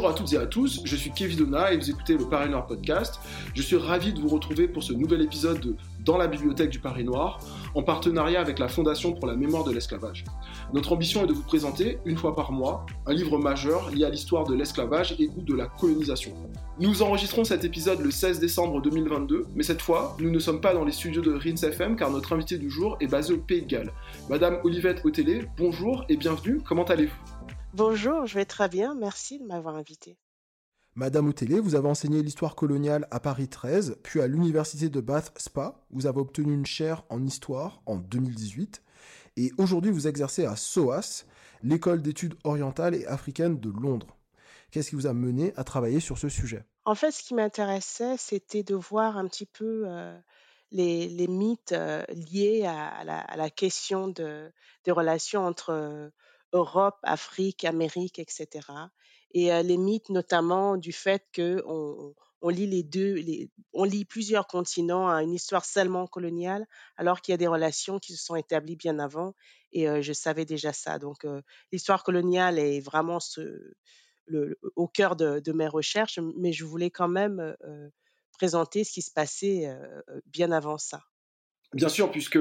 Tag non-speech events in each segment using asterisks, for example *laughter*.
Bonjour à toutes et à tous, je suis Kevin Donna et vous écoutez le Paris Noir Podcast. Je suis ravi de vous retrouver pour ce nouvel épisode de Dans la bibliothèque du Paris Noir, en partenariat avec la Fondation pour la mémoire de l'esclavage. Notre ambition est de vous présenter, une fois par mois, un livre majeur lié à l'histoire de l'esclavage et ou de la colonisation. Nous enregistrons cet épisode le 16 décembre 2022, mais cette fois, nous ne sommes pas dans les studios de Rins FM car notre invité du jour est basé au Pays de Galles. Madame Olivette Hôtelet, bonjour et bienvenue, comment allez-vous? Bonjour, je vais très bien, merci de m'avoir invité. Madame Outélé, vous avez enseigné l'histoire coloniale à Paris 13, puis à l'université de Bath Spa. Vous avez obtenu une chaire en histoire en 2018. Et aujourd'hui, vous exercez à SOAS, l'école d'études orientales et africaines de Londres. Qu'est-ce qui vous a mené à travailler sur ce sujet? En fait, ce qui m'intéressait, c'était de voir un petit peu euh, les, les, mythes euh, liés à, la, à, la, question de, des relations entre euh, Europe, Afrique, Amérique, etc. Et euh, les mythes notamment du fait que on, lit les deux, on lit plusieurs continents à une histoire seulement coloniale, alors qu'il y a des relations qui se sont établies bien avant. Et euh, je savais déjà ça. Donc euh, l'histoire coloniale est vraiment au cœur de, mes recherches, mais je voulais quand même présenter ce qui se passait bien avant ça. Bien sûr, puisque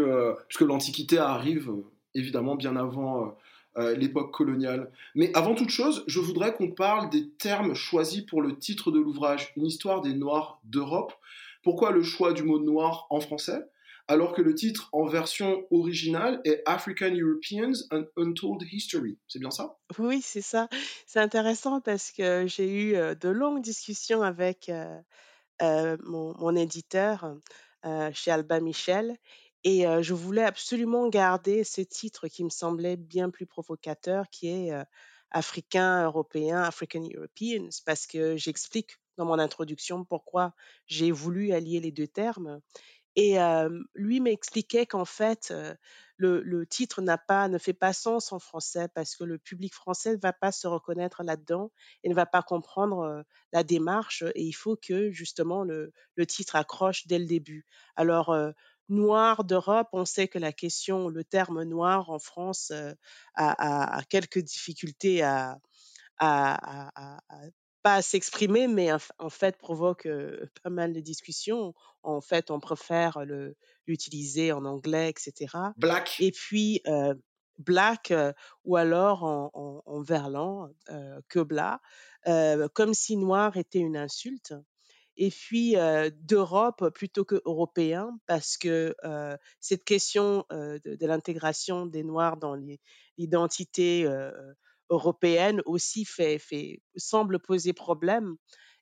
l'Antiquité arrive évidemment bien avant euh, l'époque coloniale. Mais avant toute chose, je voudrais qu'on parle des termes choisis pour le titre de l'ouvrage, Une histoire des Noirs d'Europe. Pourquoi le choix du mot noir en français alors que le titre en version originale est African Europeans An Untold History? C'est bien ça? Oui, c'est ça. C'est intéressant parce que j'ai eu euh, de longues discussions avec euh, mon, éditeur chez Alba Michel et je voulais absolument garder ce titre qui me semblait bien plus provocateur, qui est africain, européen, African Europeans, parce que j'explique dans mon introduction pourquoi j'ai voulu allier les deux termes. Et lui m'expliquait qu'en fait, le, titre n'a pas, ne fait pas sens en français parce que le public français ne va pas se reconnaître là-dedans et ne va pas comprendre la démarche. Et il faut que justement le titre accroche dès le début. Alors noir d'Europe, on sait que la question, le terme noir en France euh, a, a, a, quelques difficultés à, à, à pas s'exprimer, mais en fait provoque euh, pas mal de discussions. En fait, on préfère le l'utiliser en anglais, etc. Black. Et puis euh, black euh, ou alors en, en, en verlan que bla, comme si noir était une insulte et puis d'Europe plutôt que européen, parce que cette question de, l'intégration des Noirs dans l'identité européenne aussi fait, semble poser problème.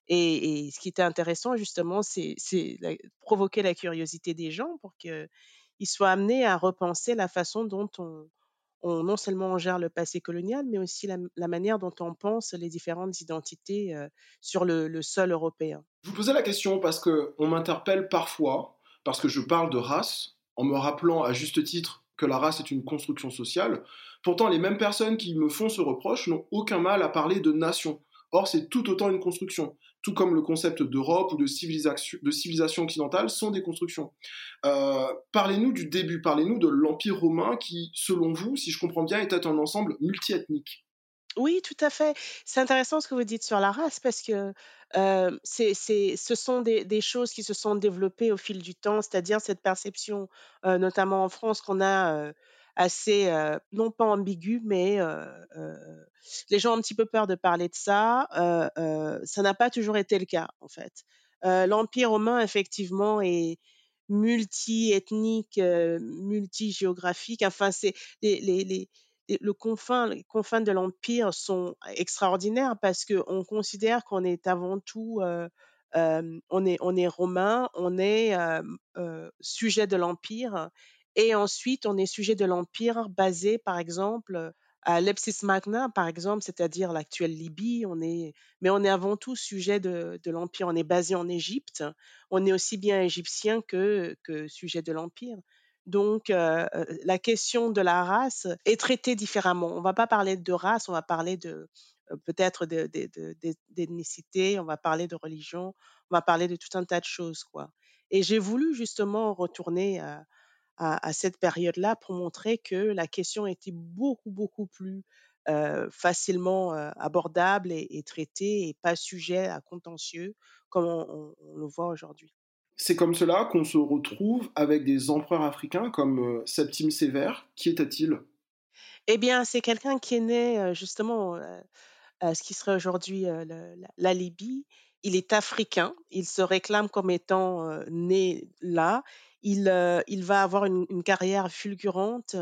Et, et, ce qui était intéressant justement, c'est provoquer la curiosité des gens pour qu'ils soient amenés à repenser la façon dont on, on, non seulement on gère le passé colonial, mais aussi la, manière dont on pense les différentes identités euh, sur le, sol européen. Je vous posais la question parce qu'on m'interpelle parfois, parce que je parle de race, en me rappelant à juste titre que la race est une construction sociale. Pourtant, les mêmes personnes qui me font ce reproche n'ont aucun mal à parler de nation. Or, c'est tout autant une construction tout comme le concept d'Europe ou de civilisation, de civilisation occidentale, sont des constructions. Euh, parlez-nous du début, parlez-nous de l'Empire romain qui, selon vous, si je comprends bien, était un ensemble multiethnique. Oui, tout à fait. C'est intéressant ce que vous dites sur la race parce que euh, c'est, ce sont des, choses qui se sont développées au fil du temps, c'est-à-dire cette perception, euh, notamment en France, qu'on a assez, non pas ambigu, mais les gens ont un petit peu peur de parler de ça. ça n'a pas toujours été le cas, en fait. L'Empire romain, effectivement, est multi-ethnique, multi-géographique. Enfin, c'est les, les, le confin, les confins de l'empire sont extraordinaires parce que on considère qu'on est avant tout, on est on est romain, on est sujet de l'empire et ensuite, on est sujet de l'empire basé, par exemple, à Lepsis Magna, par exemple, c'est-à-dire l'actuelle Libye. On est, mais on est avant tout sujet de, l'empire. On est basé en Égypte. On est aussi bien égyptien que, sujet de l'empire. Donc, la question de la race est traitée différemment. On va pas parler de race, on va parler de peut-être d'ethnicité, de, de, on va parler de religion, on va parler de tout un tas de choses, quoi. Et j'ai voulu justement retourner à, à, cette période-là pour montrer que la question était beaucoup, beaucoup plus euh, facilement euh, abordable et, traitée et pas sujet à contentieux comme on, le voit aujourd'hui. C'est comme cela qu'on se retrouve avec des empereurs africains comme euh, Septime Sévère. Qui était-il? Eh bien, c'est quelqu'un qui est né justement à ce qui serait aujourd'hui la Libye il est africain, il se réclame comme étant né là. Il, il va avoir une, carrière fulgurante,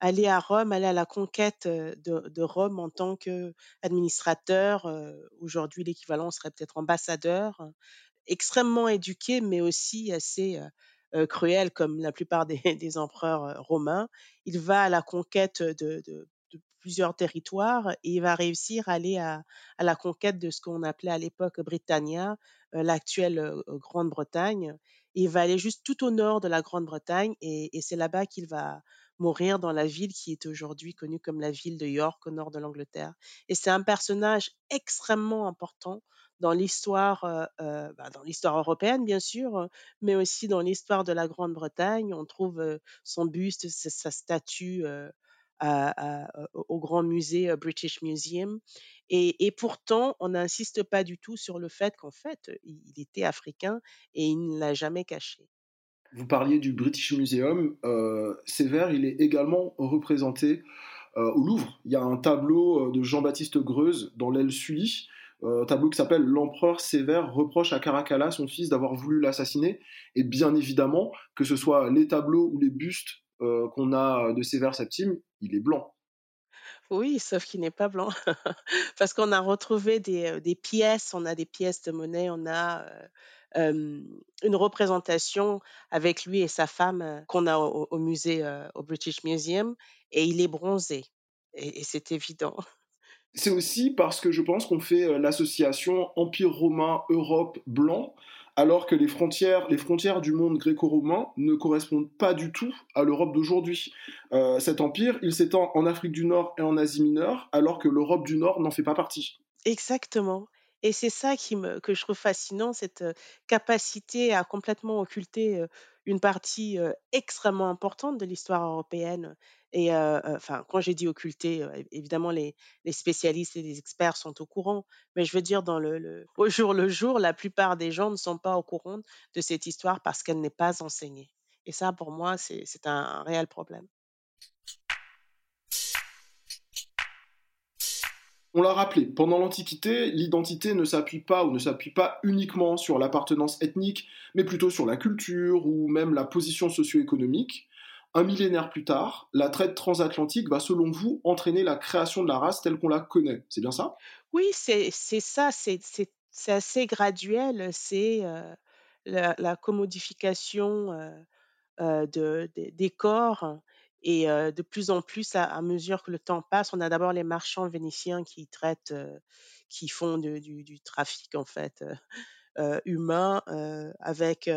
aller à Rome, aller à la conquête de, Rome en tant qu'administrateur. Aujourd'hui, l'équivalent serait peut-être ambassadeur, extrêmement éduqué, mais aussi assez cruel comme la plupart des, *laughs* empereurs romains. Il va à la conquête de, plusieurs territoires et il va réussir à aller à, la conquête de ce qu'on appelait à l'époque Britannia, euh, l'actuelle euh, Grande-Bretagne. Il va aller juste tout au nord de la Grande-Bretagne et, c'est là-bas qu'il va mourir dans la ville qui est aujourd'hui connue comme la ville de York au nord de l'Angleterre. Et c'est un personnage extrêmement important dans l'histoire, euh, bah, dans l'histoire européenne bien sûr, mais aussi dans l'histoire de la Grande-Bretagne. On trouve son buste, sa statue au grand musée British Museum. Et, pourtant, on n'insiste pas du tout sur le fait qu'en fait, il, était africain et il ne l'a jamais caché. Vous parliez du British Museum. Euh, Sévère, il est également représenté au Louvre. Il y a un tableau de Jean-Baptiste Greuze dans l'aile Sully, un tableau qui s'appelle L'empereur Sévère reproche à Caracalla, son fils, d'avoir voulu l'assassiner. Et bien évidemment, que ce soit les tableaux ou les bustes euh, qu'on a de Sévère Septime, il est blanc. Oui, sauf qu'il n'est pas blanc. *laughs* Parce qu'on a retrouvé des, euh, des, pièces, on a des pièces de monnaie, on a euh, une représentation avec lui et sa femme qu'on a au, musée, au British Museum, et il est bronzé. et c'est évident. C'est aussi parce que je pense qu'on fait l'association Empire romain, Europe, blanc, alors que les frontières, les frontières du monde gréco-romain ne correspondent pas du tout à l'Europe d'aujourd'hui. Euh, cet empire, il s'étend en Afrique du Nord et en Asie mineure, alors que l'Europe du Nord n'en fait pas partie. Exactement. Et c'est ça que je trouve fascinant, cette capacité à complètement occulter une partie extrêmement importante de l'histoire européenne. Et enfin, quand j'ai dit occulter, évidemment, les, spécialistes et les experts sont au courant, mais je veux dire, au jour le jour, la plupart des gens ne sont pas au courant de cette histoire parce qu'elle n'est pas enseignée. Et ça, pour moi, c'est un réel problème. On l'a rappelé, pendant l'Antiquité, l'identité ne s'appuie pas ou ne s'appuie pas uniquement sur l'appartenance ethnique, mais plutôt sur la culture ou même la position socio-économique. Un millénaire plus tard, la traite transatlantique va, selon vous, entraîner la création de la race telle qu'on la connaît. C'est bien ça? Oui, c'est ça, c'est assez graduel. C'est euh, la, commodification euh, euh, de, des corps et de plus en plus, à, mesure que le temps passe, on a d'abord les marchands vénitiens qui traitent, qui font du, trafic en fait humain avec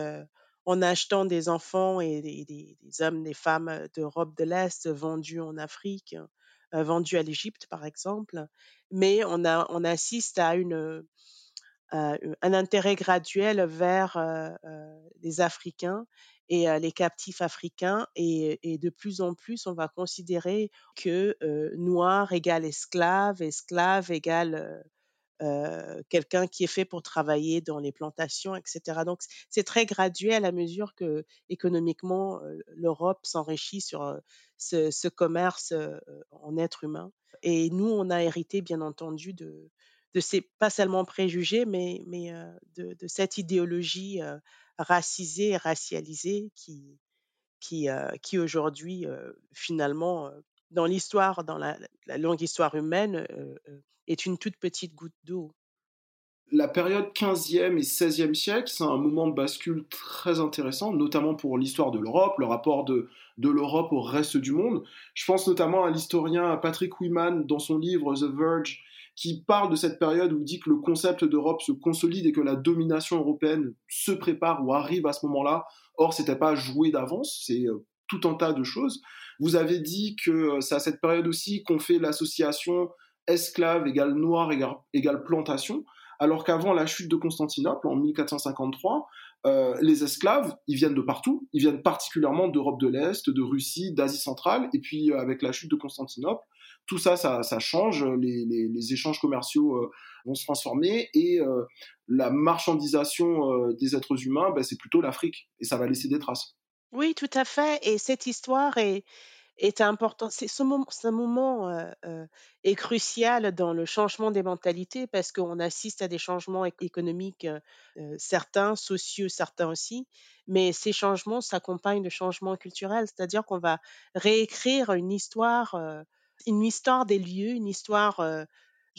en achetant des enfants et des, hommes, des femmes d'Europe de l'Est vendus en Afrique, vendus à l'Égypte par exemple. Mais on, assiste à un intérêt graduel vers les Africains et les captifs africains. Et, de plus en plus, on va considérer que noir égale esclave, esclave égale quelqu'un qui est fait pour travailler dans les plantations, etc. Donc c'est très graduel à mesure que économiquement l'Europe s'enrichit sur ce, commerce en êtres humains. Et nous, on a hérité bien entendu de, ces pas seulement préjugés, mais, de, cette idéologie racisée et racialisée qui, qui aujourd'hui, finalement, dans l'histoire, dans la, longue histoire humaine, est une toute petite goutte d'eau. La période 15e et 16e siècle, c'est un moment de bascule très intéressant, notamment pour l'histoire de l'Europe, le rapport de, l'Europe au reste du monde. Je pense notamment à l'historien Patrick Wiman dans son livre The Verge, qui parle de cette période où il dit que le concept d'Europe se consolide et que la domination européenne se prépare ou arrive à ce moment-là. Or, c'était pas joué d'avance, c'est tout un tas de choses. Vous avez dit que euh, c'est à cette période aussi qu'on fait l'association esclave égale noir égale, plantation, alors qu'avant la chute de Constantinople en 1453, euh, les esclaves, ils viennent de partout. Ils viennent particulièrement d'Europe de l'Est, de Russie, d'Asie centrale. Et puis, euh, avec la chute de Constantinople, tout ça, ça, change. Les, échanges commerciaux vont se transformer. Et la marchandisation des êtres humains, ben, c'est plutôt l'Afrique. Et ça va laisser des traces. Oui, tout à fait. Et cette histoire est, est important. C'est ce moment, ce moment est crucial dans le changement des mentalités parce qu'on assiste à des changements économiques, certains, sociaux, certains aussi. Mais ces changements s'accompagnent de changements culturels, c'est-à-dire qu'on va réécrire une histoire, une histoire des lieux, une histoire,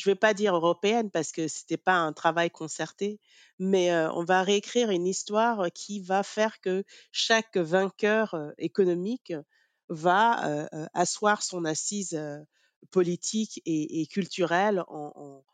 je ne vais pas dire européenne parce que c'était pas un travail concerté, mais on va réécrire une histoire qui va faire que chaque vainqueur économique va asseoir son assise politique et, culturelle en,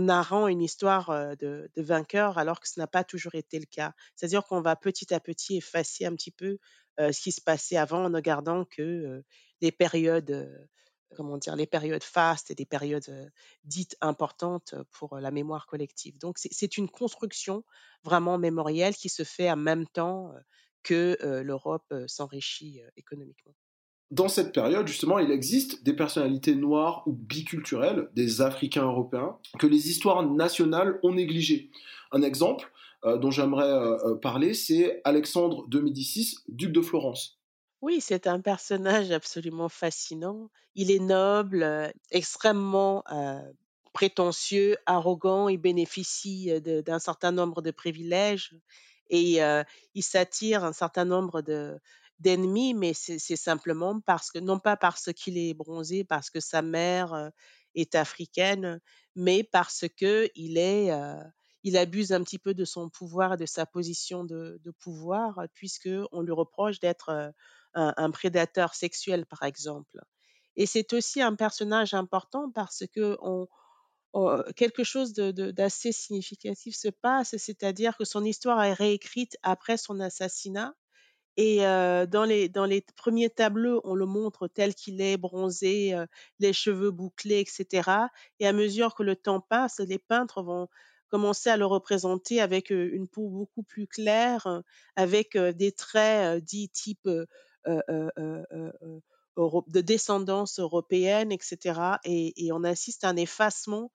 narrant une histoire de, vainqueur alors que ce n'a pas toujours été le cas. C'est-à-dire qu'on va petit à petit effacer un petit peu ce qui se passait avant en ne gardant que les périodes comment dire, les périodes fastes et des périodes dites importantes pour la mémoire collective. Donc c'est une construction vraiment mémorielle qui se fait en même temps que l'Europe s'enrichit économiquement. Dans cette période, justement, il existe des personnalités noires ou biculturelles, des Africains européens, que les histoires nationales ont négligées. Un exemple dont j'aimerais parler, c'est Alexandre de Médicis, duc de Florence. Oui, c'est un personnage absolument fascinant. Il est noble, extrêmement prétentieux, arrogant, il bénéficie d'un certain nombre de privilèges et il s'attire un certain nombre de d'ennemis, mais c'est simplement parce que non pas parce qu'il est bronzé, parce que sa mère est africaine, mais parce que il est il abuse un petit peu de son pouvoir de sa position de, de pouvoir, puisque on lui reproche d'être un, prédateur sexuel, par exemple. Et c'est aussi un personnage important parce que quelque chose d'assez significatif se passe, c'est-à-dire que son histoire est réécrite après son assassinat. Et dans, les, dans les premiers tableaux, on le montre tel qu'il est, bronzé, les cheveux bouclés, etc. Et à mesure que le temps passe, les peintres vont commencer à le représenter avec une peau beaucoup plus claire, avec des traits dits type de descendance européenne, etc. Et, on assiste à un effacement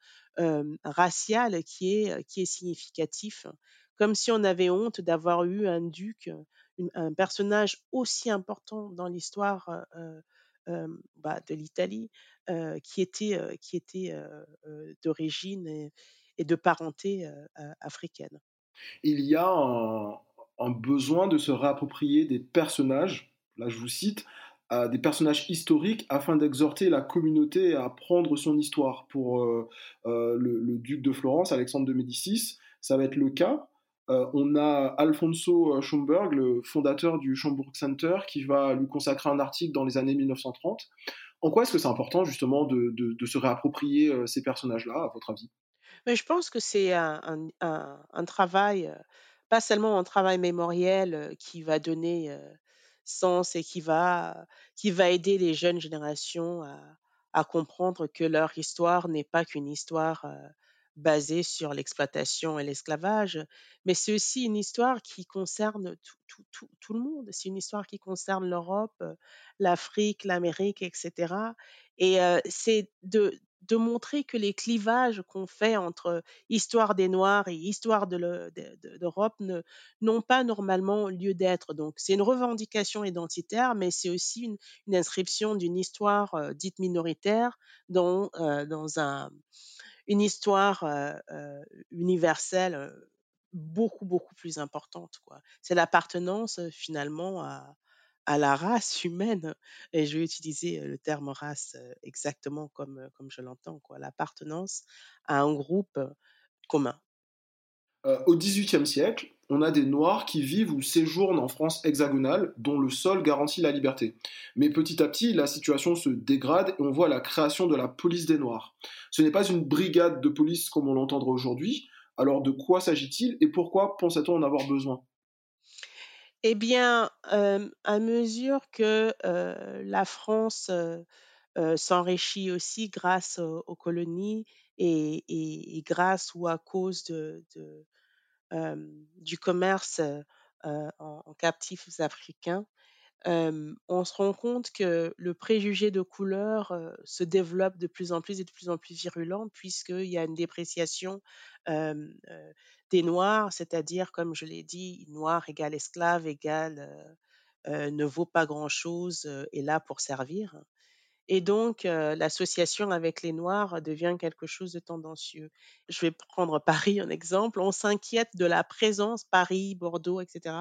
racial qui est, qui est significatif, comme si on avait honte d'avoir eu un duc, un personnage aussi important dans l'histoire bah, de l'Italie, qui était, qui était d'origine et, de parenté africaine. Il y a un besoin de se réapproprier des personnages là je vous cite, des personnages historiques afin d'exhorter la communauté à apprendre son histoire. Pour euh, euh, le, duc de Florence, Alexandre de Médicis, ça va être le cas. Euh, on a Alfonso Schomburg, le fondateur du Schomburg Center, qui va lui consacrer un article dans les années 1930. En quoi est-ce que c'est important justement de, se réapproprier ces personnages-là, à votre avis? Mais Je pense que c'est un, travail, pas seulement un travail mémoriel qui va donner sens et qui va, qui va aider les jeunes générations à, comprendre que leur histoire n'est pas qu'une histoire basée sur l'exploitation et l'esclavage, mais c'est aussi une histoire qui concerne tout, tout le monde. C'est une histoire qui concerne l'Europe, l'Afrique, l'Amérique, etc. Et c'est de, de montrer que les clivages qu'on fait entre histoire des Noirs et histoire de n'ont pas normalement lieu d'être. Donc c'est une revendication identitaire, mais c'est aussi une, inscription d'une histoire euh, dite minoritaire dans, euh, dans un, une histoire euh, universelle beaucoup, beaucoup plus importante. C'est l'appartenance finalement à, à la race humaine. Et je vais utiliser le terme race exactement comme, comme je l'entends, quoi, l'appartenance à un groupe commun. au XVIIIe siècle, on a des Noirs qui vivent ou séjournent en France hexagonale, dont le sol garantit la liberté. Mais petit à petit, la situation se dégrade et on voit la création de la police des Noirs. Ce n'est pas une brigade de police comme on l'entendra aujourd'hui. Alors de quoi s'agit-il et pourquoi pensait-on en avoir besoin? Eh bien, à mesure que, la France, s'enrichit aussi grâce aux colonies et grâce ou à cause du commerce, en captifs africains, on se rend compte que le préjugé de couleur, se développe de plus en plus et de plus en plus virulent puisqu'il y a une dépréciation, des noirs, c'est-à-dire comme je l'ai dit, noir égale esclave égale, ne vaut pas grand-chose, est là pour servir. Et donc, euh, l'association avec les Noirs devient quelque chose de tendancieux. Je vais prendre Paris en exemple. On s'inquiète de la présence, Paris, Bordeaux, etc.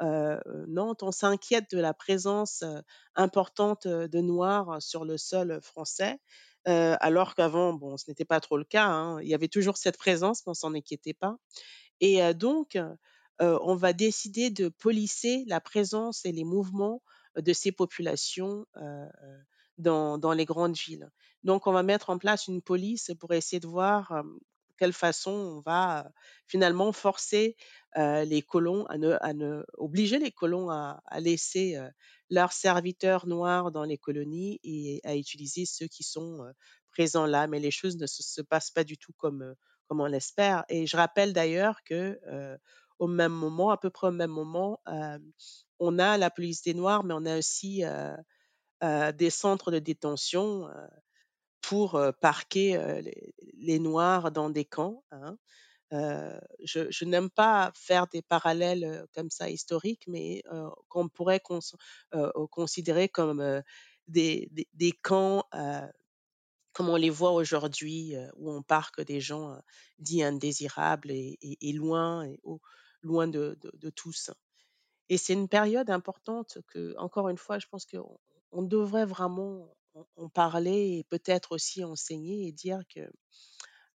Euh, Nantes, on s'inquiète de la présence euh, importante de Noirs sur le sol français. alors qu'avant, bon, ce n'était pas trop le cas. Hein. Il y avait toujours cette présence, mais on s'en inquiétait pas. Et donc, on va décider de polisser la présence et les mouvements de ces populations dans, dans les grandes villes. Donc, on va mettre en place une police pour essayer de voir quelle façon on va finalement forcer les colons à ne, à ne, obliger les colons à, laisser leurs serviteurs noirs dans les colonies et à utiliser ceux qui sont présents là. Mais les choses ne se, se passent pas du tout comme, comme on l'espère. Et je rappelle d'ailleurs que au même moment, à peu près au même moment, on a la police des Noirs, mais on a aussi des centres de détention pour parquer les, Noirs dans des camps. Hein. je, n'aime pas faire des parallèles comme ça historiques, mais qu'on pourrait considérer comme des, des, camps comme on les voit aujourd'hui, où on parque des gens dits indésirables et, loin, loin de, de, tous. Et c'est une période importante que, encore une fois, je pense qu'on on devrait vraiment en, parler et peut-être aussi enseigner et dire que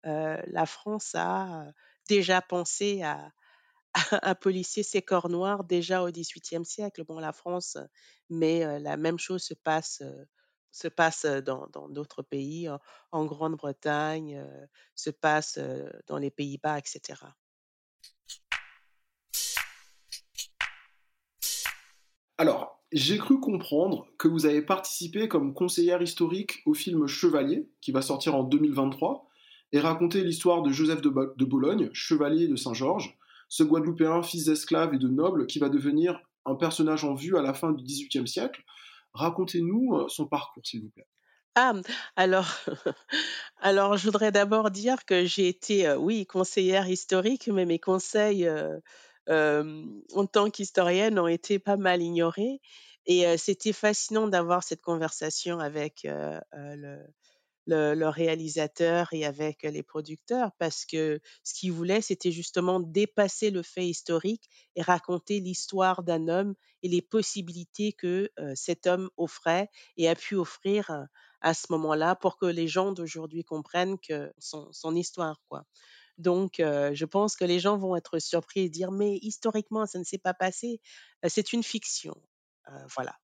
la France a déjà pensé à, *laughs* un policier ses corps noirs déjà au XVIIIe siècle. Bon, la France, mais la même chose se passe, se passe dans d'autres pays, en, Grande-Bretagne, se passe dans les Pays-Bas, etc. Alors, j'ai cru comprendre que vous avez participé comme conseillère historique au film Chevalier, qui va sortir en 2023, et raconter l'histoire de Joseph de, Bologne, chevalier de Saint-Georges, ce Guadeloupéen, fils d'esclave et de noble, qui va devenir un personnage en vue à la fin du XVIIIe siècle. Racontez-nous euh, son parcours, s'il vous plaît. Ah, alors, *laughs* alors je voudrais d'abord dire que j'ai été, euh, oui, conseillère historique, mais mes conseils euh, en tant qu'historienne ont été pas mal ignorés. Et c'était fascinant d'avoir cette conversation avec le, le, réalisateur et avec les producteurs parce que ce qu'ils voulaient, c'était justement dépasser le fait historique et raconter l'histoire d'un homme et les possibilités que cet homme offrait et a pu offrir à ce moment-là pour que les gens d'aujourd'hui comprennent que son, son histoire, quoi. Donc, je pense que les gens vont être surpris et dire, mais historiquement, ça ne s'est pas passé. c'est une fiction. voilà.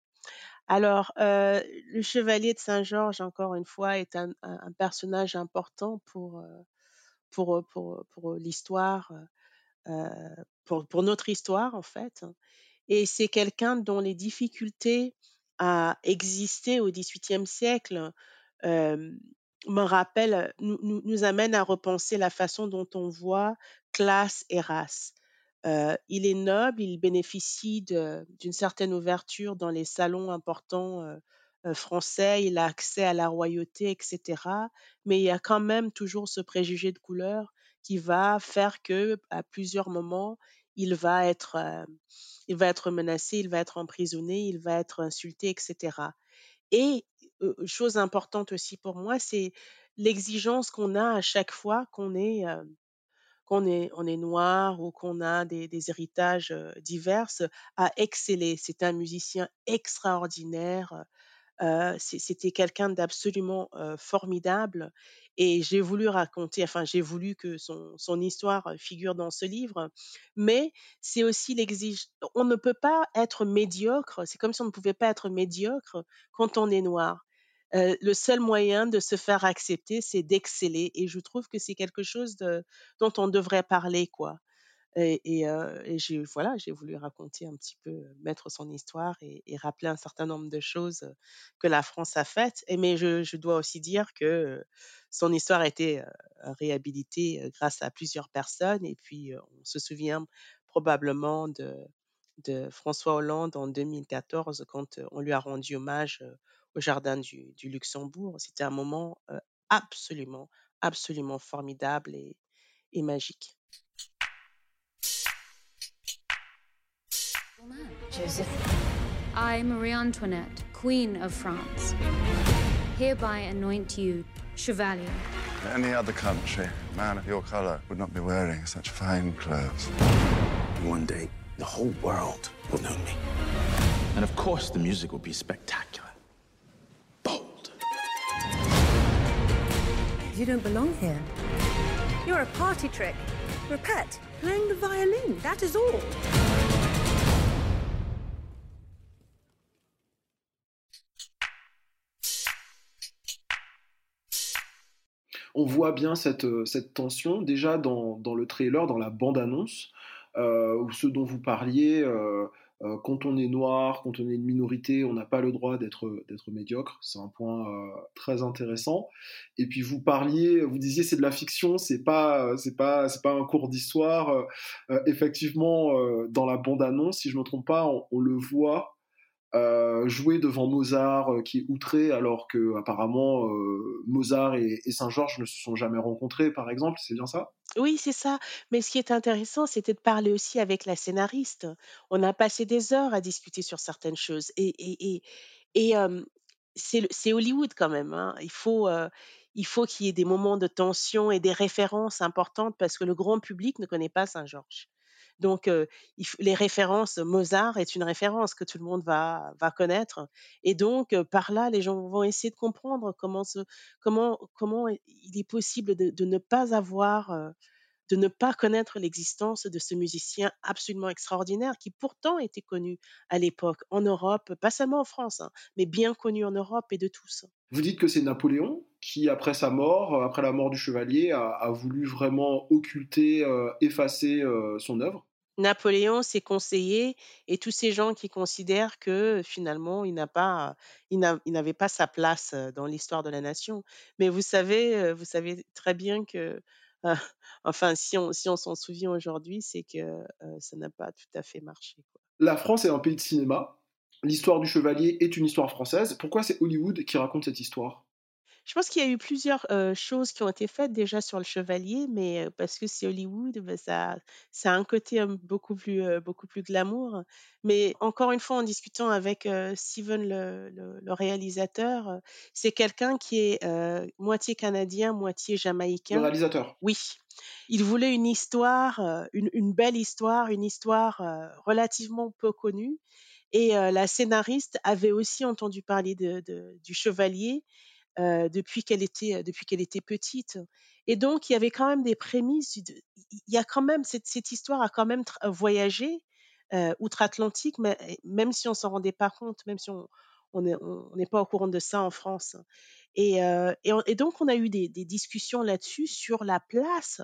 Alors, le chevalier de Saint-Georges, encore une fois, est un, personnage important pour, pour, pour, pour l'histoire, pour, pour notre histoire, en fait. Et c'est quelqu'un dont les difficultés à exister au XVIIIe siècle me rappelle, nous, nous, amène à repenser la façon dont on voit classe et race. Il est noble, il bénéficie d'une certaine ouverture dans les salons importants français, il a accès à la royauté, etc. Mais il y a quand même toujours ce préjugé de couleur qui va faire que, à plusieurs moments, il va être, il va être menacé, il va être emprisonné, il va être insulté, etc. Et chose importante aussi pour moi, c'est l'exigence qu'on a à chaque fois qu'on est, qu'on est, on est noir ou qu'on a des, héritages divers, à exceller. C'est un musicien extraordinaire. C'était quelqu'un d'absolument formidable et j'ai voulu raconter, enfin j'ai voulu que son, son histoire figure dans ce livre, mais c'est aussi l'exige. On ne peut pas être médiocre, c'est comme si on ne pouvait pas être médiocre quand on est noir. Le seul moyen de se faire accepter, c'est d'exceller. Et je trouve que c'est quelque chose dont on devrait parler, quoi. Et, et, j'ai voilà, j'ai voulu raconter un petit peu, mettre son histoire et, rappeler un certain nombre de choses que la France a faites. Et mais je, dois aussi dire que son histoire a été réhabilitée grâce à plusieurs personnes. Et puis on se souvient probablement de François Hollande en 2014 quand on lui a rendu hommage au jardin du, du Luxembourg. C'était un moment absolument, absolument formidable et, et magique. Joseph. I, Marie Antoinette, Queen of France, hereby anoint you Chevalier. Any other country, a man of your color would not be wearing such fine clothes. One day, the whole world will know me. And of course, the music will be spectacular. You don't belong here. You're a party trick. You're a pet, playing the violin, that is all. on voit bien cette, euh, tension déjà dans, le trailer, dans la bande-annonce, euh, ce dont vous parliez. Euh, euh, quand on est noir, quand on est une minorité, on n'a pas le droit d'être médiocre. C'est un point euh, très intéressant. Et puis vous parliez, vous disiez c'est de la fiction, c'est pas c'est pas c'est pas un cours d'histoire. Euh, effectivement, dans la bande annonce, si je me trompe pas, on le voit euh, jouer devant Mozart euh, qui est outré alors que apparemment euh, Mozart et, Saint-Georges ne se sont jamais rencontrés par exemple c'est bien ça? Oui, c'est ça. Mais ce qui est intéressant, c'était de parler aussi avec la scénariste. On a passé des heures à discuter sur certaines choses. Et, et c'est Hollywood quand même. Hein. Il faut qu'il y ait des moments de tension et des références importantes parce que le grand public ne connaît pas Saint-Georges. Donc, les références, Mozart est une référence que tout le monde va, va connaître. Et donc, par là, les gens vont essayer de comprendre comment, comment, comment il est possible de, de ne pas avoir, de ne pas connaître l'existence de ce musicien absolument extraordinaire qui pourtant était connu à l'époque en Europe, pas seulement en France, hein, mais bien connu en Europe et de tous. Vous dites que c'est Napoléon qui, après sa mort, après la mort du chevalier, a, voulu vraiment occulter, effacer son œuvre? Napoléon, ses conseillers et tous ces gens qui considèrent que finalement il n'a pas, il n'avait pas sa place dans l'histoire de la nation. Mais vous savez, vous savez très bien que, *laughs* enfin, si on, si on s'en souvient aujourd'hui, c'est que ça n'a pas tout à fait marché. La France est un pays de cinéma. L'histoire du chevalier est une histoire française. Pourquoi c'est Hollywood qui raconte cette histoire? Je pense qu'il y a eu plusieurs, choses qui ont été faites déjà sur le chevalier, mais parce que c'est Hollywood, bah, ça ça a un côté, beaucoup plus, beaucoup plus glamour. Mais encore une fois, en discutant avec, Steven le le réalisateur, c'est quelqu'un qui est, moitié canadien, moitié jamaïcain. Le réalisateur? Oui. Il voulait une histoire, une une belle histoire, une histoire, relativement peu connue et la scénariste avait aussi entendu parler de de du chevalier depuis qu'elle était depuis qu'elle était petite. Et donc il y avait quand même des prémices. il y a quand même cette, histoire a quand même voyagé outre-Atlantique, mais même si on s'en rendait pas compte, même si on n'est pas au courant de ça en France. Et, donc on a eu des, discussions là-dessus sur la place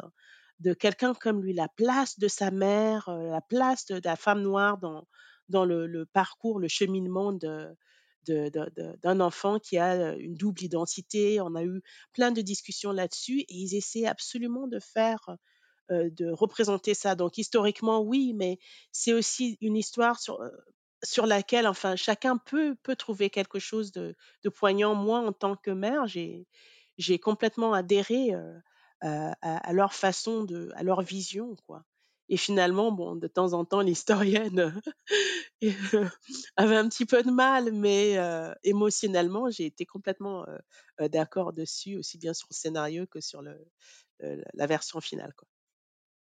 de quelqu'un comme lui, la place de sa mère, la place de, la femme noire dans le parcours, le cheminement de d'un enfant qui a une double identité. On a eu plein de discussions là-dessus et ils essaient absolument de faire, de représenter ça. Donc historiquement, oui, mais c'est aussi une histoire sur, sur laquelle, enfin, chacun peut, peut trouver quelque chose de, de poignant. Moi, en tant que mère, j'ai, complètement adhéré à, à, leur façon de, à leur vision, quoi. Et finalement, bon, de temps en temps, *laughs* l'historienne avait un petit peu de mal, mais émotionnellement, j'ai été complètement d'accord dessus, aussi bien sur le scénario que sur le, la version finale.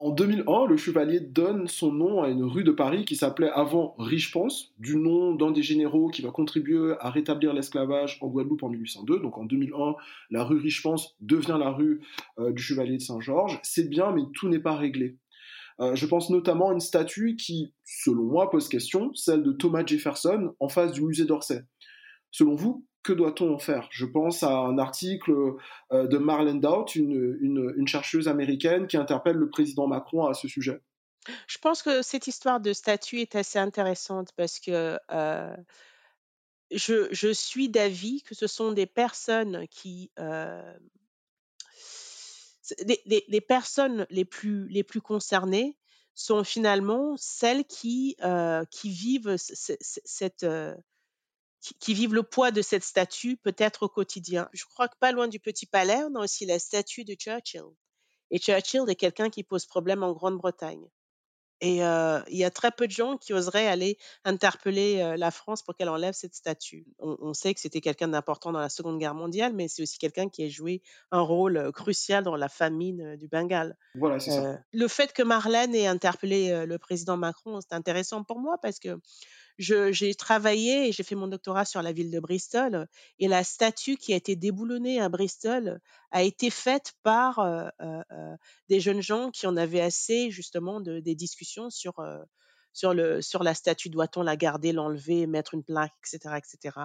En 2001, le chevalier donne son nom à une rue de Paris qui s'appelait avant Riche-Pense, du nom d'un des généraux qui va contribuer à rétablir l'esclavage en Guadeloupe en 1802. Donc en 2001, la rue Riche-Pense devient la rue du chevalier de Saint-Georges. C'est bien, mais tout n'est pas réglé. Euh, je pense notamment à une statue qui, selon moi, pose question, celle de Thomas Jefferson en face du musée d'Orsay. Selon vous, que doit-on en faire? Je pense à un article euh, de Marlene Doubt, une, chercheuse américaine qui interpelle le président Macron à ce sujet. Je pense que cette histoire de statue est assez intéressante parce que euh, je, suis d'avis que ce sont des personnes qui les, personnes les plus, concernées sont finalement celles qui, euh, vivent euh, qui, vivent le poids de cette statue peut-être au quotidien. Je crois que pas loin du Petit Palais, on a aussi la statue de Churchill. Et Churchill est quelqu'un qui pose problème en Grande-Bretagne. Et il y a très peu de gens qui oseraient aller interpeller la France pour qu'elle enlève cette statue. On, sait que c'était quelqu'un d'important dans la Seconde Guerre mondiale, mais c'est aussi quelqu'un qui a joué un rôle crucial dans la famine du Bengale. Voilà, c'est ça. Le fait que Marlène ait interpellé le président Macron, c'est intéressant pour moi parce que j'ai travaillé et j'ai fait mon doctorat sur la ville de Bristol et la statue qui a été déboulonnée à Bristol a été faite par des jeunes gens qui en avaient assez justement de, des discussions sur sur le sur la statue doit-on la garder l'enlever mettre une plaque etc etc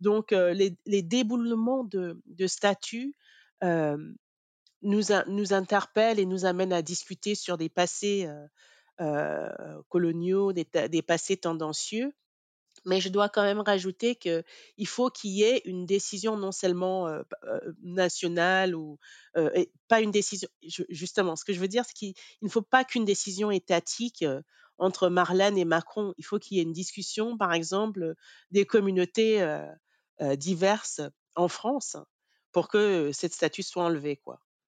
donc les, les, déboulements de, de statues nous nous interpellent et nous amènent à discuter sur des passés coloniaux, des, passés tendancieux. Mais je dois quand même rajouter qu'il faut qu'il y ait une décision non seulement nationale ou pas une décision. justement, ce que je veux dire, c'est qu'il ne faut pas qu'une décision étatique entre Marlène et Macron. Il faut qu'il y ait une discussion, par exemple, des communautés diverses en France pour que cette statue soit enlevée.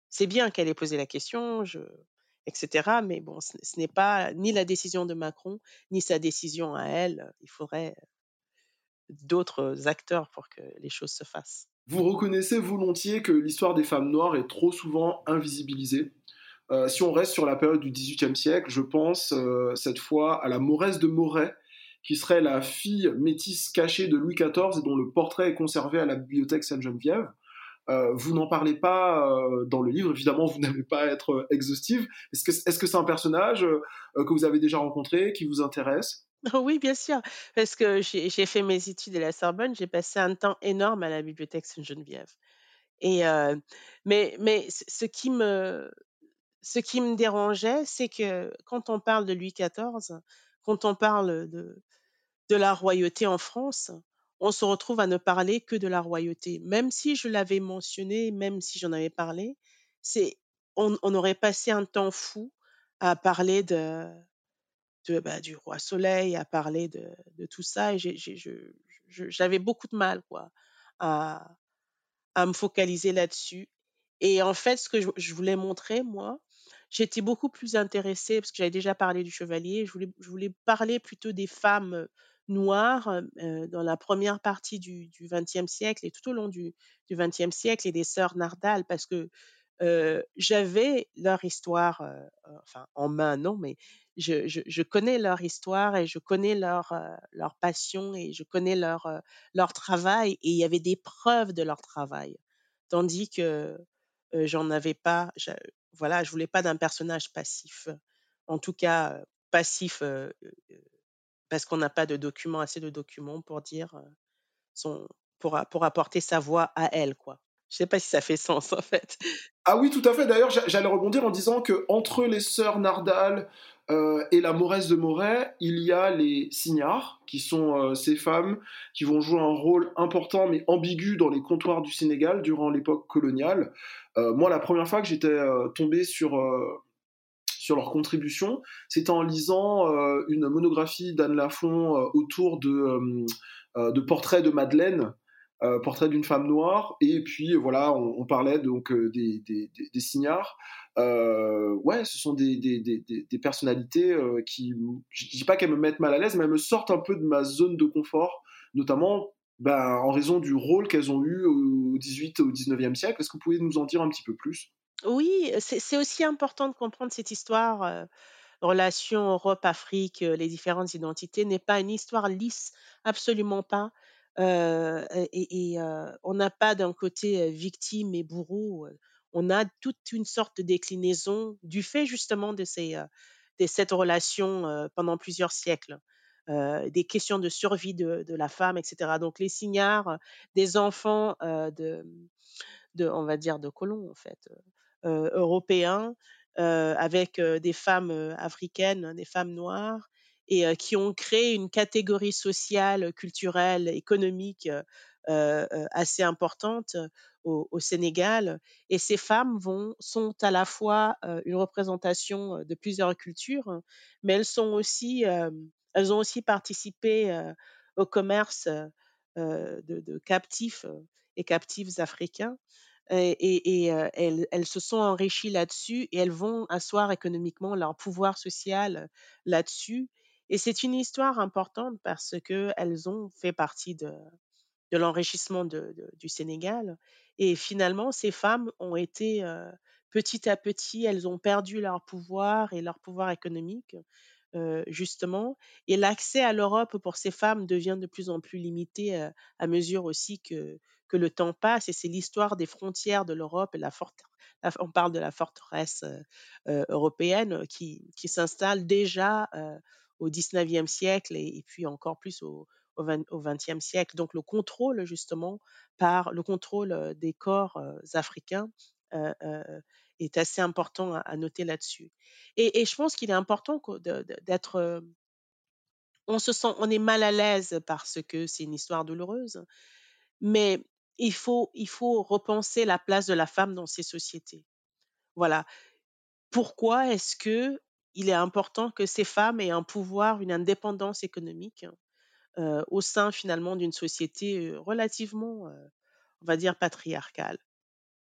C'est bien qu'elle ait posé la question. Je, etc. Mais bon, ce, n'est pas ni la décision de Macron, ni sa décision à elle. Il faudrait d'autres acteurs pour que les choses se fassent. Vous reconnaissez volontiers que l'histoire des femmes noires est trop souvent invisibilisée? Euh, si on reste sur la période du XVIIIe siècle, je pense euh, cette fois à la Mauresse de Moret, qui serait la fille métisse cachée de Louis XIV et dont le portrait est conservé à la bibliothèque Sainte-Geneviève. Euh, vous n'en parlez pas euh, dans le livre, évidemment, vous *laughs* n'avez pas à être euh, exhaustive. Est-ce que c'est -ce un personnage que vous avez déjà rencontré, qui vous intéresse? *laughs* Oui, bien sûr, parce que j'ai fait mes études à la Sorbonne, j'ai passé un temps énorme à la bibliothèque Sainte-Geneviève. Et mais, ce qui me dérangeait, c'est que quand on parle de Louis XIV, quand on parle de la royauté en France, on se retrouve à ne parler que de la royauté. Même si je l'avais mentionné, même si j'en avais parlé, c'est on, aurait passé un temps fou à parler de, bah, du roi Soleil, à parler de, tout ça. Et j'avais beaucoup de mal quoi, à, à me focaliser là-dessus. Et en fait, ce que je, voulais montrer, moi, j'étais beaucoup plus intéressée, parce que j'avais déjà parlé du chevalier, je voulais, je voulais parler plutôt des femmes noires dans la première partie du XXe siècle et tout au long du XXe siècle et des sœurs Nardal parce que j'avais leur histoire, enfin en main non, mais je, je, connais leur histoire et je connais leur, leur passion et je connais leur, leur travail et il y avait des preuves de leur travail. Tandis que j'en avais pas, voilà, je voulais pas d'un personnage passif. En tout cas, passif parce qu'on n'a pas de documents, assez de documents pour dire son, pour, pour apporter sa voix à elle, quoi. Je sais pas si ça fait *laughs* sens en fait. Ah oui, tout à fait. D'ailleurs, j'allais rebondir en disant que entre les sœurs Nardal et la Mauresse de Moret, il y a les Signards, qui sont ces femmes qui vont jouer un rôle important mais ambigu dans les comptoirs du Sénégal durant l'époque coloniale. moi, la première fois que j'étais tombé sur sur leur contribution, c'était en lisant euh, une monographie d'Anne Lafont euh, autour de, euh, de portraits de Madeleine, portrait d'une femme noire, et puis voilà, on, parlait donc des, signards. ouais, ce sont des, des personnalités qui, je dis pas qu'elles me mettent mal à l'aise, mais elles me sortent un peu de ma zone de confort, notamment ben, en raison du rôle qu'elles ont eu au 18 au 19e siècle. Est-ce que vous pouvez nous en dire un petit peu plus? Oui, c'est aussi important de comprendre cette histoire, relation Europe-Afrique, les différentes identités n'est pas une histoire lisse, absolument pas. et on n'a pas d'un côté victime et bourreau, on a toute une sorte de déclinaison du fait justement de ces, de cette relation pendant plusieurs siècles. Des questions de survie de, la femme, etc. Donc les signards, des enfants de, de, on va dire, de colons en fait, euh, européens euh, avec euh, des femmes africaines, des femmes noires, et qui ont créé une catégorie sociale, culturelle, économique assez importante au, Sénégal. Et ces femmes vont, sont à la fois euh, une représentation euh, de plusieurs cultures, mais elles sont aussi, euh, elles ont aussi participé au commerce de, captifs et captifs africains. Et, elles, se sont enrichies là-dessus et elles vont asseoir économiquement leur pouvoir social là-dessus. Et c'est une histoire importante parce que elles ont fait partie de, l'enrichissement du Sénégal. Et finalement, ces femmes ont été, petit à petit, elles ont perdu leur pouvoir et leur pouvoir économique, euh, justement. Et l'accès à l'Europe pour ces femmes devient de plus en plus limité euh, à mesure aussi que, que le temps passe. Et c'est l'histoire des frontières de l'Europe et la On parle de la forteresse euh, européenne qui, qui s'installe déjà au 19e siècle et, puis encore plus au, au vingt- au XXe siècle. Donc le contrôle justement par le contrôle des corps africains est assez important à, noter là-dessus. Et, je pense qu'il est important d'être, euh, on se sent, on est mal à l'aise parce que c'est une histoire douloureuse, mais il faut, il faut repenser la place de la femme dans ces sociétés. Voilà. Pourquoi est-ce que il est important que ces femmes aient un pouvoir, une indépendance économique euh, au sein finalement d'une société euh, relativement, on va dire, patriarcale?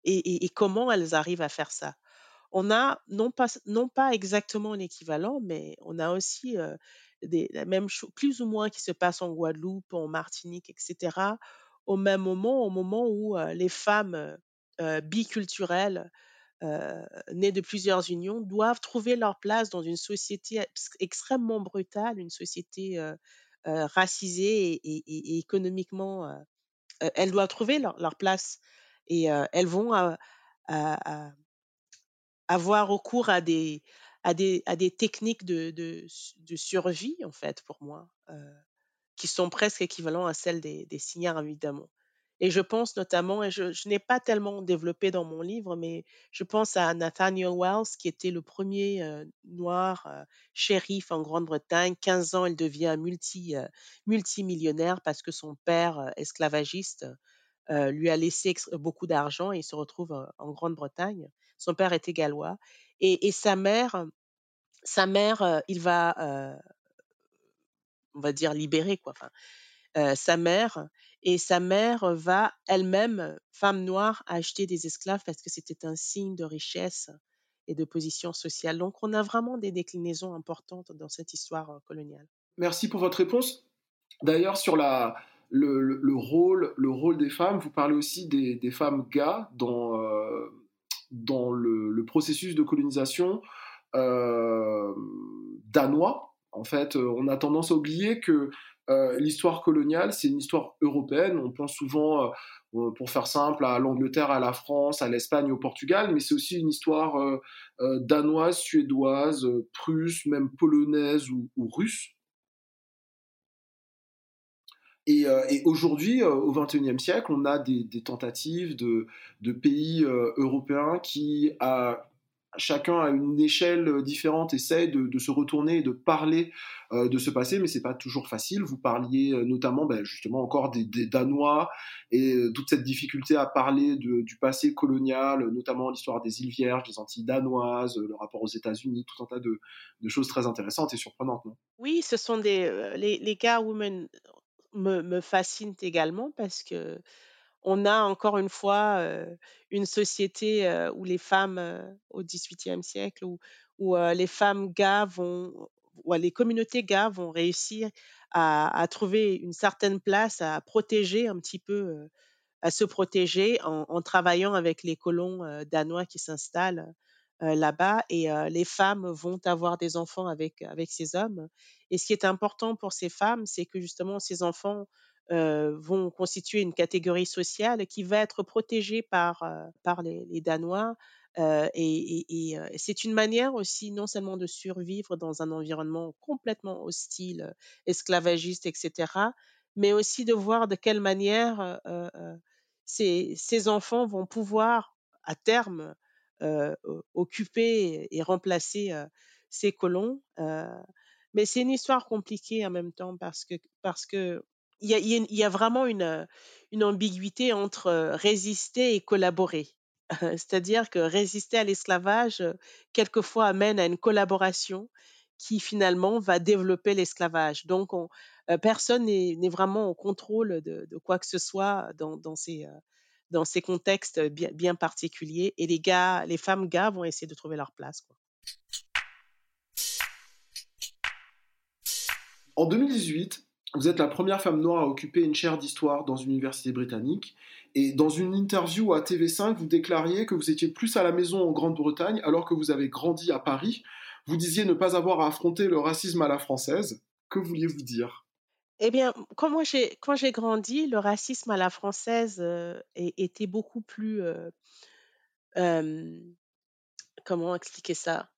Et, comment elles arrivent à faire ça? On a non pas, non pas exactement l'équivalent, mais on a aussi des, la même chose, plus ou moins qui se passe en Guadeloupe, en Martinique, etc. Au même moment, au moment où les femmes biculturelles nées de plusieurs unions doivent trouver leur place dans une société ex- extrêmement brutale, une société racisée et, économiquement, elles doivent trouver leur place et elles vont avoir recours à des, techniques de, survie, en fait, pour moi, qui sont presque équivalents à celles des, des signares, évidemment. Et je pense notamment, et je, n'ai pas tellement développé dans mon livre, mais je pense à Nathaniel Wells, qui était le premier noir shérif en Grande-Bretagne. 15 ans, il devient multi, multimillionnaire parce que son père, esclavagiste, euh, lui a laissé beaucoup d'argent et il se retrouve en Grande-Bretagne. Son père était gallois. Et, sa mère, sa mère, euh, il va, euh, on va dire, libérer, quoi. Enfin, sa mère, et sa mère va elle-même, femme noire, acheter des esclaves parce que c'était un signe de richesse et de position sociale. Donc, on a vraiment des déclinaisons importantes dans cette histoire coloniale. Merci pour votre réponse. D'ailleurs, sur la, le, le- le rôle, le rôle des femmes, vous parlez aussi des, femmes gars dans, euh, dans le, processus de colonisation euh, danois. En fait, euh, on a tendance à oublier que l'histoire coloniale, c'est une histoire européenne. On pense souvent, pour faire simple, à l'Angleterre, à la France, à l'Espagne, au Portugal, mais c'est aussi une histoire danoise, suédoise, prusse, même polonaise ou russe. Et, euh, et aujourd'hui, euh, au XXIe siècle, on a des, tentatives de, pays euh, européens qui, chacun à une échelle différente, essayent de, se retourner et de parler euh, de ce passé, mais c'est pas toujours facile. Vous parliez euh, notamment, ben, justement, encore des, Danois et euh, toute cette difficulté à parler du passé colonial, notamment l'histoire des îles Vierges, des Antilles danoises, le rapport aux États-Unis, tout un tas de, choses très intéressantes et surprenantes. Non? Oui, ce sont des euh, les, les Gay Women me, fascinent également parce que on a encore une fois une société où les femmes au XVIIIe siècle, où, où les femmes gars vont, où les communautés gars vont réussir à, trouver une certaine place, à protéger un petit peu, à se protéger en, travaillant avec les colons danois qui s'installent là-bas. Et euh, les femmes vont avoir des enfants avec, avec ces hommes. Et ce qui est important pour ces femmes, c'est que justement ces enfants euh, vont constituer une catégorie sociale qui va être protégée par, euh, par les, les Danois. Euh, et et- et, euh, c'est une manière aussi non seulement de survivre dans un environnement complètement hostile, euh, esclavagiste, etc., mais aussi de voir de quelle manière euh, euh, euh, ces, ces enfants vont pouvoir à terme euh, occuper et remplacer euh, ces colons. Euh, mais c'est une histoire compliquée en même temps parce que, parce que il y a, vraiment une, euh, ambiguïté entre euh, résister et collaborer. *laughs* C'est-à-dire que résister à l'esclavage, euh, quelquefois, amène à une collaboration qui finalement va développer l'esclavage. Donc, on- euh, personne n'est vraiment au contrôle de, quoi que ce soit dans, ces, euh, dans ces contextes bien, particuliers. Et les femmes gars vont essayer de trouver leur place. En 2018, vous êtes la première femme noire à occuper une chaire d'histoire dans une université britannique. Et dans une interview à TV5, vous déclariez que vous étiez plus à la maison en Grande-Bretagne alors que vous avez grandi à Paris. Vous disiez ne pas avoir à affronter le racisme à la française. Que vouliez-vous dire? Eh bien, quand moi j'ai quand j'ai grandi, le racisme à la française euh, é- était beaucoup plus euh, euh, comment expliquer ça?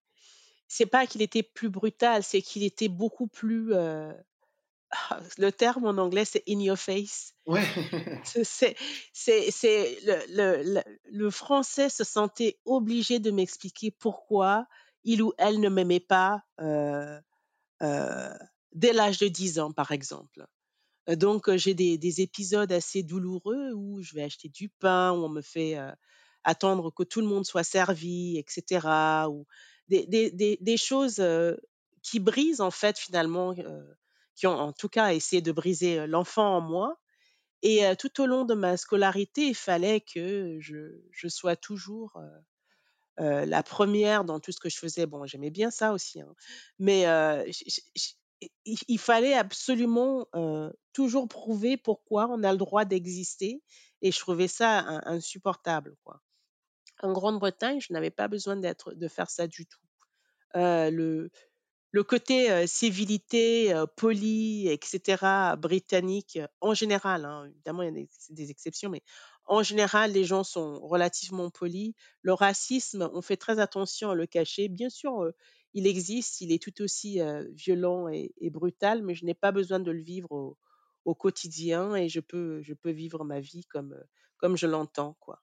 C'est pas qu'il était plus brutal, c'est qu'il était beaucoup plus euh, le terme en anglais c'est in your face. Ouais. C'est *laughs* *laughs* c'est c'est c'est le, le, le, le français se sentait obligé de m'expliquer pourquoi il ou elle ne m'aimait pas euh, euh, dès l'âge de 10 ans, par exemple. Donc, j'ai des, des épisodes assez douloureux où je vais acheter du pain, où on me fait attendre que tout le monde soit servi, etc. Ou des, choses qui brisent, en fait, finalement, qui ont en tout cas essayé de briser l'enfant en moi. Et tout au long de ma scolarité, il fallait que je, sois toujours la première dans tout ce que je faisais. Bon, j'aimais bien ça aussi, hein. mais il, fallait absolument toujours prouver pourquoi on a le droit d'exister, et je trouvais ça in- insupportable, quoi. En Grande-Bretagne, je n'avais pas besoin d'être, de faire ça du tout. Le, le côté civilité, poli, etc., britannique, en général, hein, évidemment, il y a des, des exceptions, mais en général, les gens sont relativement polis. Le racisme, on fait très attention à le cacher. Bien sûr, il existe, il est tout aussi violent et, brutal, mais je n'ai pas besoin de le vivre au, quotidien et je peux, vivre ma vie comme, je l'entends, quoi.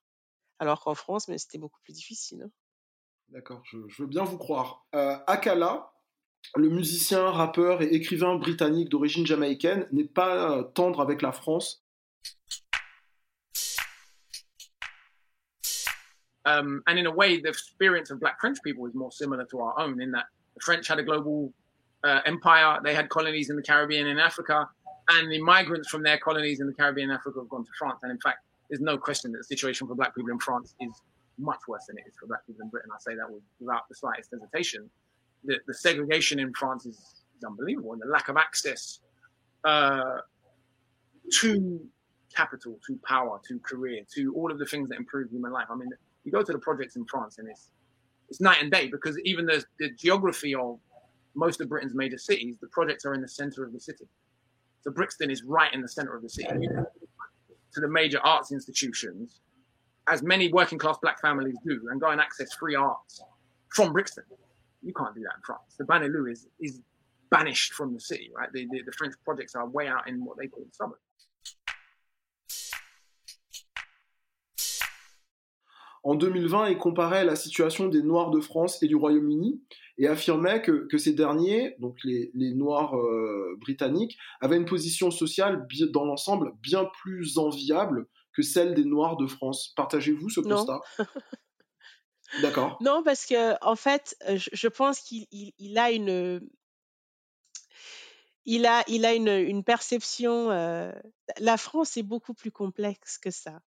Alors qu'en France, mais c'était beaucoup plus difficile. hein. D'accord, je, veux bien vous croire. Akala, le musicien, rappeur et écrivain britannique d'origine jamaïcaine, n'est pas tendre avec la France. Um, and in a way, the experience of Black French people is more similar to our own in that the French had a global uh, empire. They had colonies in the Caribbean and Africa, and the migrants from their colonies in the Caribbean and Africa have gone to France. And in fact, there's no question that the situation for Black people in France is much worse than it is for Black people in Britain. I say that without the slightest hesitation. The, the segregation in France is, is unbelievable, and the lack of access uh, to capital, to power, to career, to all of the things that improve human life. I mean, you go to the projects in France and it's it's night and day because even the, the geography of most of Britain's major cities, the projects are in the center of the city. So Brixton is right in the center of the city. To the major arts institutions, as many working class black families do, and go and access free arts from Brixton. You can't do that in France. The Banlieue is is banished from the city, right? The, the, the French projects are way out in what they call the suburbs. En 2020, il comparait la situation des Noirs de France et du Royaume-Uni et affirmait que, que ces derniers, donc les, les Noirs euh, britanniques, avaient une position sociale dans l'ensemble bien plus enviable que celle des Noirs de France. Partagez-vous ce constat? *laughs* D'accord. Non, parce que en fait, euh, je, je pense qu'il il, il a une, il a, il a une, une perception. euh, la France est beaucoup plus complexe que ça.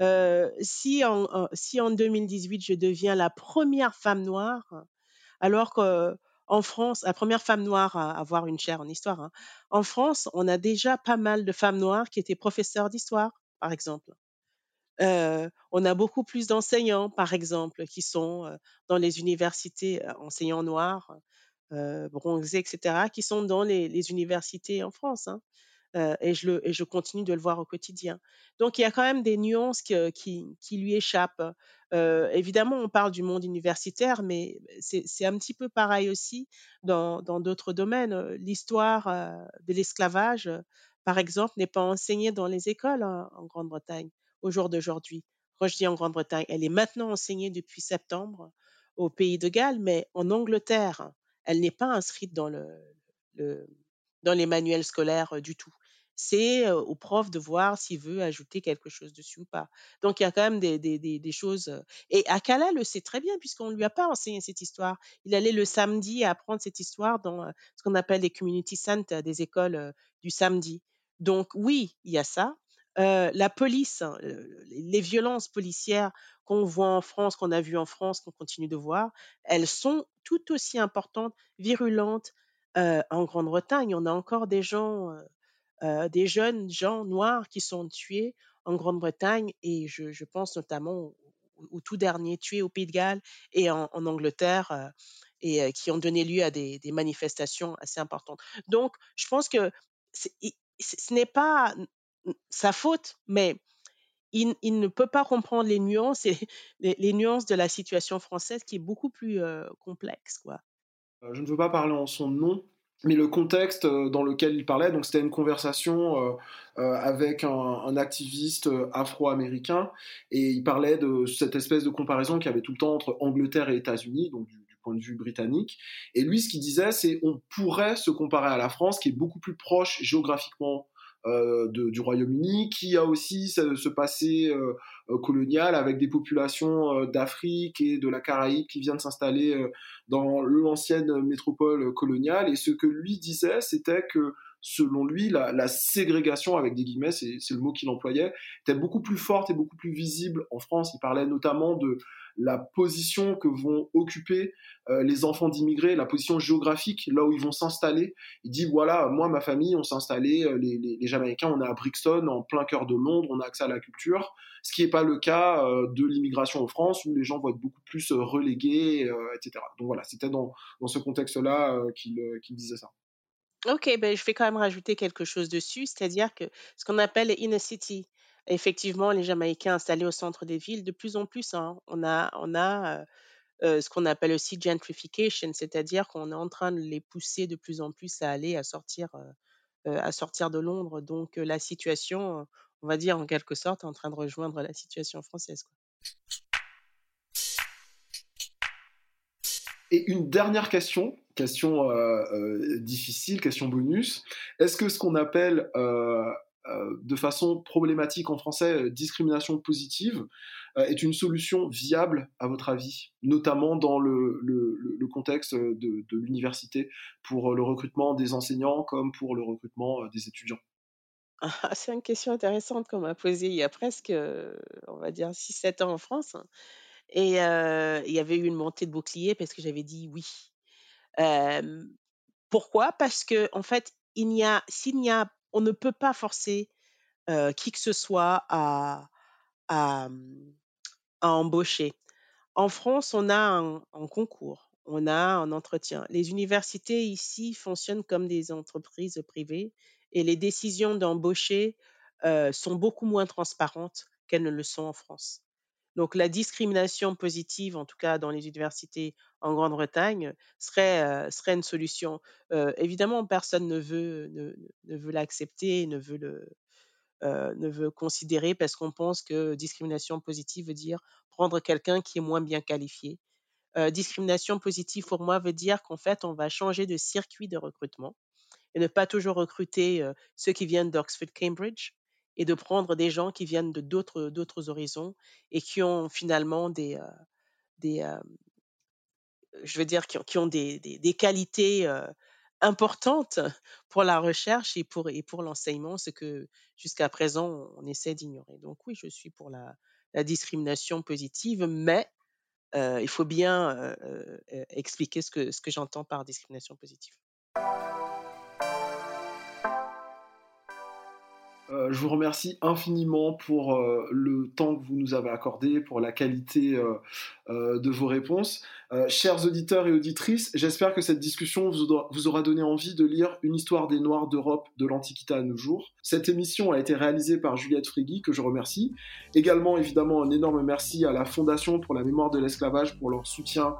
Euh, si, en, en- si en 2018 je deviens la première femme noire, alors qu'en France, la première femme noire à avoir une chaire en histoire, hein, en France, on a déjà pas mal de femmes noires qui étaient professeurs d'histoire, par exemple. Euh, on a beaucoup plus d'enseignants, par exemple, qui sont euh, dans les universités, euh, enseignants noirs, bronzés, etc., qui sont dans les, les universités en France. hein. Euh, et, je le, et je continue de le voir au quotidien. Donc, il y a quand même des nuances que- qui, qui lui échappent. Euh, évidemment, on parle du monde universitaire, mais c'est un petit peu pareil aussi dans d'autres domaines. Euh, L'histoire de l'esclavage, par exemple, n'est pas enseignée dans les écoles hein, en Grande-Bretagne au jour d'aujourd'hui. Quand je dis en Grande-Bretagne, elle est maintenant enseignée depuis septembre au pays de Galles, mais en Angleterre, elle n'est pas inscrite dans le, dans les manuels scolaires du tout. C'est au prof de voir s'il veut ajouter quelque chose dessus ou pas. Donc il y a quand même des, des, des, choses. Et Akala le sait très bien puisqu'on ne lui a pas enseigné cette histoire. Il allait le samedi apprendre cette histoire dans ce qu'on appelle les community centers, des écoles du samedi. Donc oui, il y a ça. la police, hein, les violences policières qu'on voit en France, qu'on a vues en France, qu'on continue de voir, elles sont tout aussi importantes, virulentes en Grande-Bretagne. On a encore des gens, des jeunes gens noirs qui sont tués en Grande-Bretagne et je, pense notamment au, tout dernier tué au Pays de Galles et en, Angleterre et qui ont donné lieu à des, manifestations assez importantes. Donc, je pense que ce n'est pas sa faute, mais il, ne peut pas comprendre les nuances *laughs* les, nuances de la situation française qui est beaucoup plus complexe. Quoi. Je ne veux pas parler en son nom, mais le contexte dans lequel il parlait, donc c'était une conversation avec un, activiste afro-américain, et il parlait de cette espèce de comparaison qu'il y avait tout le temps entre Angleterre et États-Unis, donc du, du, point de vue britannique. Et lui, ce qu'il disait, c'est on pourrait se comparer à la France, qui est beaucoup plus proche géographiquement euh, du Royaume-Uni, qui a aussi ce, passé euh, euh, colonial avec des populations d'Afrique et de la Caraïbe qui viennent s'installer dans l'ancienne métropole coloniale. Et ce que lui disait, c'était que selon lui, la, ségrégation, avec des guillemets, c'est le mot qu'il employait, était beaucoup plus forte et beaucoup plus visible en France. Il parlait notamment de la position que vont occuper euh, les enfants d'immigrés, la position géographique, là où ils vont s'installer. Il dit, voilà, moi, ma famille, on s'est installé, euh, les, Jamaïcains, on est à Brixton, en plein cœur de Londres, on a accès à la culture, ce qui n'est pas le cas euh, de l'immigration en France, où les gens vont être beaucoup plus relégués, etc. Donc voilà, c'était dans, ce contexte-là qu'il disait ça. Ok, ben, je vais quand même rajouter quelque chose dessus, c'est-à-dire que ce qu'on appelle les inner city, effectivement, les Jamaïcains installés au centre des villes, de plus en plus, hein, on a, on a ce qu'on appelle aussi gentrification, c'est-à-dire qu'on est en train de les pousser de plus en plus à aller, à sortir, à sortir de Londres. Donc la situation, on va dire en quelque sorte, est en train de rejoindre la situation française. Et une dernière question, question difficile, question bonus. Est-ce que ce qu'on appelle euh, de façon problématique en français, euh, discrimination positive, euh, est une solution viable à votre avis, notamment dans le, contexte de, l'université pour le recrutement des enseignants comme pour le recrutement des étudiants? Ah, C'est une question intéressante qu'on m'a posée il y a presque, on va dire, 6-7 ans en France. Hein. Et il y avait eu une montée de bouclier parce que j'avais dit oui. Pourquoi? Parce que en fait, s'il n'y a on ne peut pas forcer qui que ce soit à, à, embaucher. En France, on a un, concours, on a un entretien. Les universités ici fonctionnent comme des entreprises privées et les décisions d'embaucher sont beaucoup moins transparentes qu'elles ne le sont en France. Donc la discrimination positive, en tout cas dans les universités en Grande-Bretagne, serait, serait une solution. Évidemment, personne ne veut, ne, veut l'accepter, ne veut le, ne veut considérer parce qu'on pense que discrimination positive veut dire prendre quelqu'un qui est moins bien qualifié. discrimination positive pour moi veut dire qu'en fait on va changer de circuit de recrutement et ne pas toujours recruter ceux qui viennent d'Oxford Cambridge, et de prendre des gens qui viennent de d'autres, d'autres horizons et qui ont finalement des, euh, des euh, je veux dire, qui ont, qui ont des, des, qualités euh, importantes pour la recherche et pour, et pour l'enseignement, ce que jusqu'à présent on essaie d'ignorer. Donc oui, je suis pour la, la discrimination positive, mais il faut bien expliquer ce que, ce que j'entends par discrimination positive. Euh, je vous remercie infiniment pour euh, le temps que vous nous avez accordé, pour la qualité euh, de vos réponses. chers auditeurs et auditrices, j'espère que cette discussion vous aura, donné envie de lire Une histoire des Noirs d'Europe de l'Antiquité à nos jours. Cette émission a été réalisée par Juliette Frigui, que je remercie. Également, évidemment, un énorme merci à la Fondation pour la mémoire de l'esclavage pour leur soutien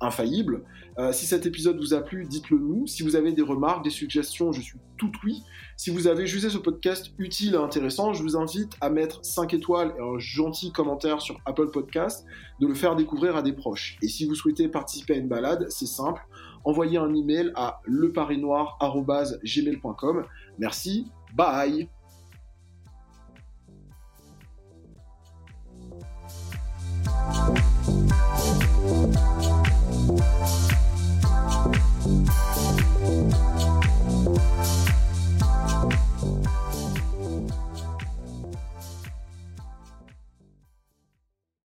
infaillible. Euh, si cet épisode vous a plu, dites-le nous. Si vous avez des remarques, des suggestions, je suis tout oui. Si vous avez jugé ce podcast utile et intéressant, je vous invite à mettre 5 étoiles et un gentil commentaire sur Apple Podcast, de le faire découvrir à des proches. Et si vous souhaitez participer à une balade, c'est simple, envoyez un email à leparinoir.gmail.com. Merci, Bye